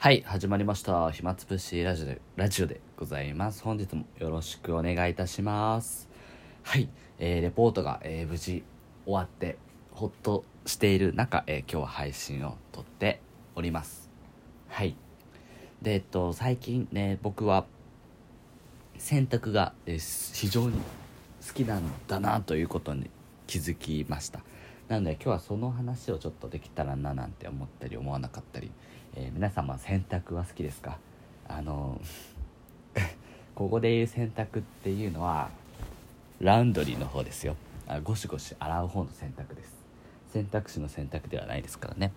はい、始まりました。暇つぶしラジオで、ラジオでございます。本日もよろしくお願いいたします。はい、えーレポートが、えー無事終わって、ほっとしている中、えー今日は配信を撮っております。はい。で、えっと、最近ね、僕は、洗濯が、えー非常に好きなんだなということに気づきました。なので今日はその話をちょっとできたらななんて思ったり思わなかったり、えー皆様洗濯は好きですか？あの ここで言う洗濯っていうのはラウンドリーの方ですよ。あゴシゴシ洗う方の洗濯です。選択肢の選択ではないですからね。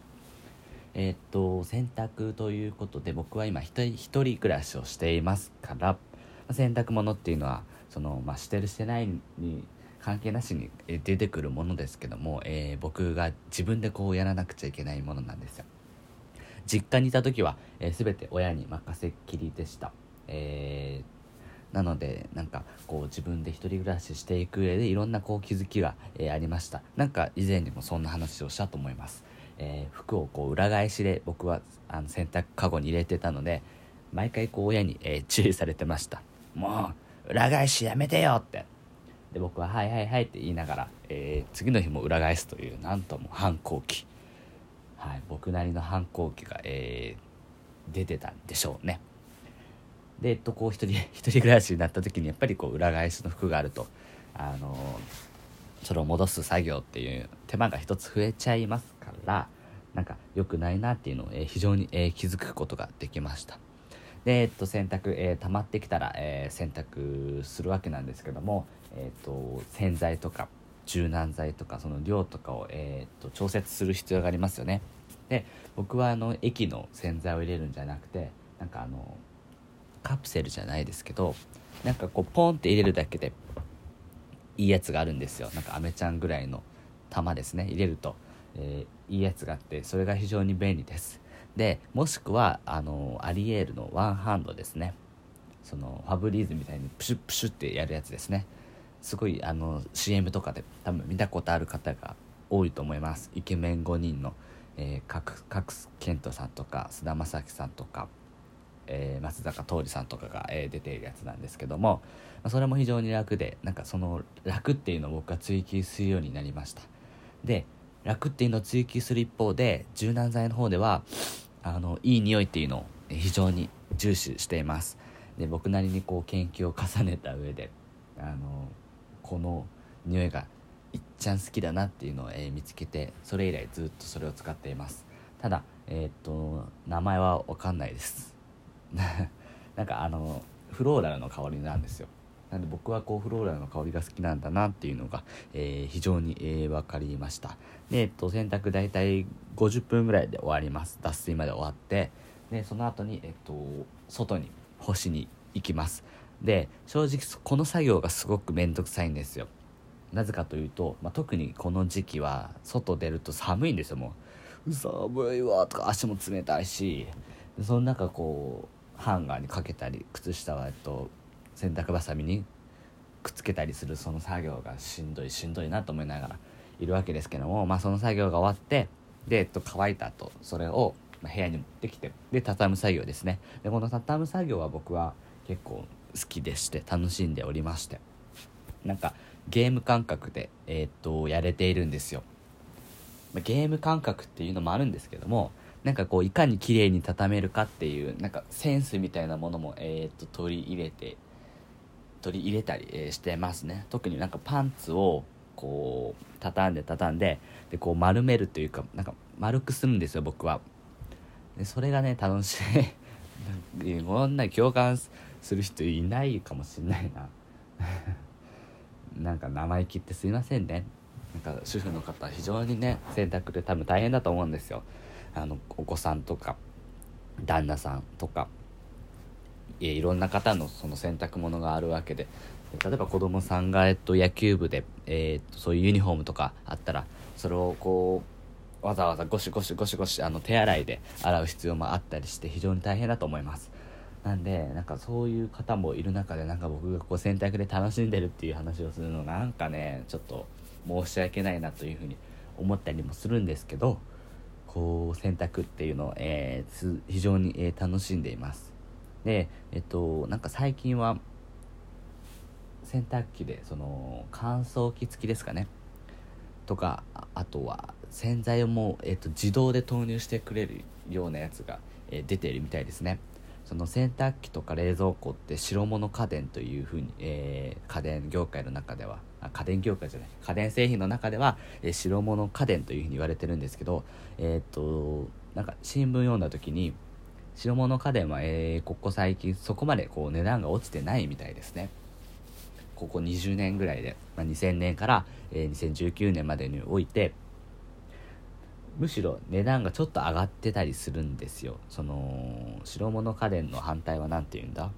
えーっと洗濯ということで僕は今一人一人暮らしをしていますからまあ洗濯物っていうのはその、まあ、してるしてないに関係なしに出てくるものですけども、えー僕が自分でこうやらなくちゃいけないものなんですよ。実家にいた時は、えー全て親に任せっきりでした、えーなのでなんかこう自分で一人暮らししていく上でいろんなこう気づきが、えーありました。なんか以前にもそんな話をしたと思います、え服をこう裏返しで僕はあの洗濯かごに入れてたので毎回こう親に、え注意されてました。もう裏返しやめてよって。で僕は「はいはいはい」って言いながら、え次の日も裏返すというなんとも反抗期。はい僕なりの反抗期が、えー出てたんでしょうね。でえっとこう一人 一人暮らしになった時にやっぱりこう裏返しの服があるとあのそれを戻す作業っていう手間が一つ増えちゃいますからなんか良くないなっていうのを、えー非常に、えー気づくことができました。で、えっと、洗濯、えー溜まってきたら、えー洗濯するわけなんですけども、えっと、洗剤とか柔軟剤とかその量とかを、えーと調節する必要がありますよね。で僕はあの液の洗剤を入れるんじゃなくてなんかあのカプセルじゃないですけどなんかこうポンって入れるだけでいいやつがあるんですよ。なんかアメちゃんぐらいの玉ですね。入れると、えーいいやつがあってそれが非常に便利です。でもしくはあのアリエールのワンハンドですね。そのファブリーズみたいにプシュップシュってやるやつですね。すごいあの CM とかで多分見たことある方が多いと思います。イケメン5人の、えー、角健人さんとか菅田将暉さんとか、えー松坂桃李さんとかが、えー出ているやつなんですけども、まあそれも非常に楽でなんかその楽っていうのを僕は追求するようになりました。で楽っていうのを追求する一方で柔軟剤の方ではあのいい匂いっていうのを非常に重視しています。で僕なりにこう研究を重ねた上であのこの匂いがいっちゃん好きだなっていうのを、えー見つけてそれ以来ずっとそれを使っています。ただえーっと名前は分かんないです。なんかあのフローラルの香りなんですよ。なんで僕はこうフローラルの香りが好きなんだなっていうのが、えー非常に、えー分かりました。で、えっと、洗濯大体50分ぐらいで終わります。脱水まで終わって。でその後にえっと外に干しに行きます。で正直この作業がすごく面倒くさいんですよ。なぜかというと、まあ、特にこの時期は外出ると寒いんですよもう。寒いわとか足も冷たいし。その中こうハンガーにかけたり靴下は、と、洗濯ばさみにくっつけたりするその作業がしんどいしんどいなと思いながらいるわけですけども、まあ、その作業が終わってで、えっと、乾いた後それを部屋に持ってきてで畳む作業ですね。でこの畳む作業は僕は結構好きでして楽しんでおりまして。なんかゲーム感覚で、えーっとやれているんですよ。まゲーム感覚っていうのもあるんですけどもなんかこういかに綺麗に畳めるかっていうなんかセンスみたいなものも、えーっと取り入れて取り入れたり、えーしてますね。特になんかパンツをこう畳んで畳んででこう丸めるというかなんか丸くするんですよ僕は。でそれがね楽しい。こんな共感する人いないかもしれないな。なんか生意気ってすいませんね。なんか主婦の方非常にね洗濯で多分大変だと思うんですよ。あのお子さんとか旦那さんとか。いいろんな方のその洗濯物があるわけで。例えば子供さんが、えっと、野球部で、えーっとそういうユニフォームとかあったらそれをこうわざわざゴシゴシゴシゴシあの手洗いで洗う必要もあったりして非常に大変だと思います。なんでなんかそういう方もいる中でなんか僕がこう洗濯で楽しんでるっていう話をするのなんかねちょっと申し訳ないなというふうに思ったりもするんですけどこう洗濯っていうのを、えー、非常に、えー、楽しんでいます。でえっとなんか最近は洗濯機でその乾燥機付きですかね。とかあとは洗剤をもう、えっと、自動で投入してくれるようなやつが、えー、出ているみたいですね。その洗濯機とか冷蔵庫って白物家電というふうに、えー、家電業界の中では家電業界じゃない家電製品の中では、えー、白物家電というふうに言われてるんですけどえー、っとなんか新聞読んだ時に白物家電は、えー、ここ最近そこまでこう値段が落ちてないみたいですね。ここ20年ぐらいで、まあ、2000年から、えー、2019年までにおいてむしろ値段がちょっと上がってたりするんですよ。その白物家電の反対は何て言うんだ？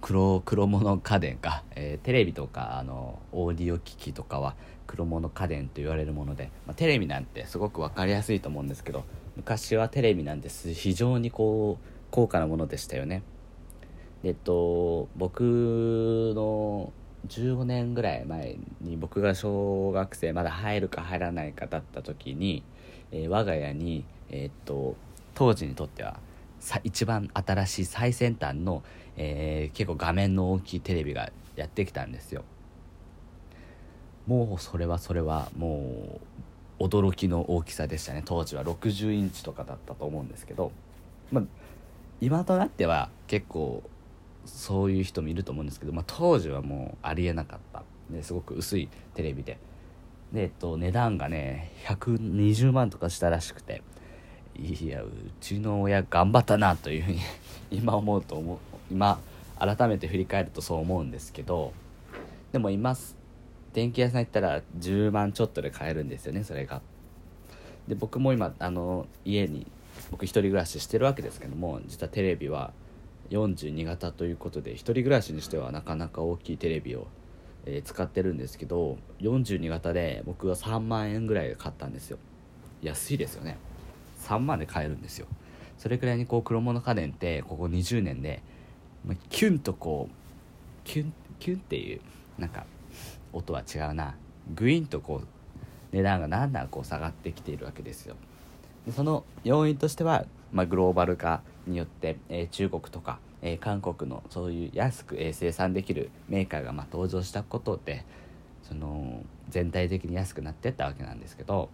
黒黒物家電か、えー、テレビとかあのオーディオ機器とかは黒物家電と言われるもので、まあ、テレビなんてすごく分かりやすいと思うんですけど昔はテレビなんて非常にこう高価なものでしたよね。えっと僕の15年ぐらい前に僕が小学生まだ入るか入らないかだった時に、えー、我が家に、えー、っと当時にとっては一番新しい最先端の、えー、結構画面の大きいテレビがやってきたんですよ。もうそれはそれはもう驚きの大きさでしたね。当時は60インチとかだったと思うんですけど、ま、今となっては結構そういう人もいると思うんですけど、まあ、当時はもうありえなかった。ですごく薄いテレビで。で、えっと、値段がね120万とかしたらしくて。いやうちの親頑張ったなというふうに 今思うと思う。今改めて振り返るとそう思うんですけど。でも今電気屋さん行ったら10万ちょっとで買えるんですよねそれが。で僕も今あの家に僕一人暮らししてるわけですけども実はテレビは42型ということで1人暮らしにしてはなかなか大きいテレビを、えー、使ってるんですけど42型で僕は3万円ぐらいで買ったんですよ。安いですよね。3万で買えるんですよ。それくらいにこう黒物家電ってここ20年で、まあ、キュンとこうキュンキュンっていうなんか音は違うな。グインとこう値段がだんだんこう下がってきているわけですよ。その要因としては、まあ、グローバル化によって、えー、中国とか、えー、韓国のそういう安く、えー、生産できるメーカーがまあ登場したことでその全体的に安くなってったわけなんですけど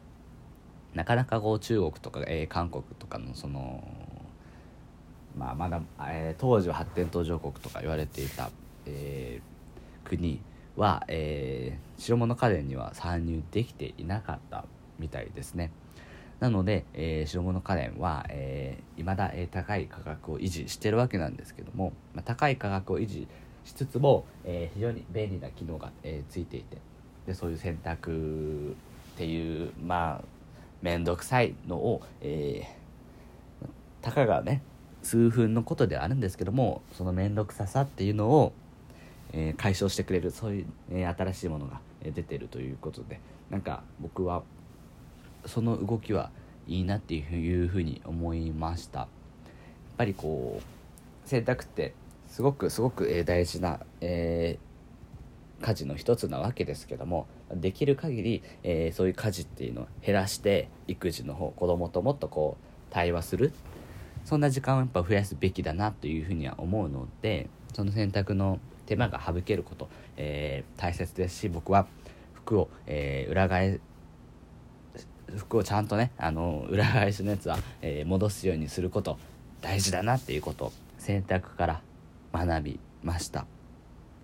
なかなかこう中国とか、えー、韓国とかのそのまあまだ、えー、当時は発展途上国とか言われていた、えー、国は、えー、白物家電には参入できていなかったみたいですね。なので、えー、白物家電は、えー、未だ、えー、高い価格を維持してるわけなんですけども、まあ、高い価格を維持しつつも、えー、非常に便利な機能が、えー、ついていてでそういう選択っていうまあ面倒くさいのを、えー、たかがね数分のことではあるんですけどもその面倒くささっていうのを、えー、解消してくれるそういう、えー、新しいものが出てるということでなんか僕はその動きはいいなっていうふうに思いました。やっぱりこう選択ってすごくすごく大事な、えー、家事の一つなわけですけどもできる限り、えー、そういう家事っていうのを減らして育児の方子供ともっとこう対話する。そんな時間をやっぱ増やすべきだなというふうには思うのでその選択の手間が省けること、えー、大切ですし僕は服を、えー、裏返服をちゃんとねあの裏返しのやつは、えー、戻すようにすること大事だなっていうことを選択から学びました。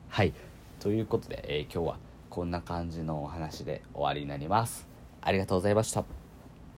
はい。ということで、えー、今日はこんな感じのお話で終わりになります。ありがとうございました。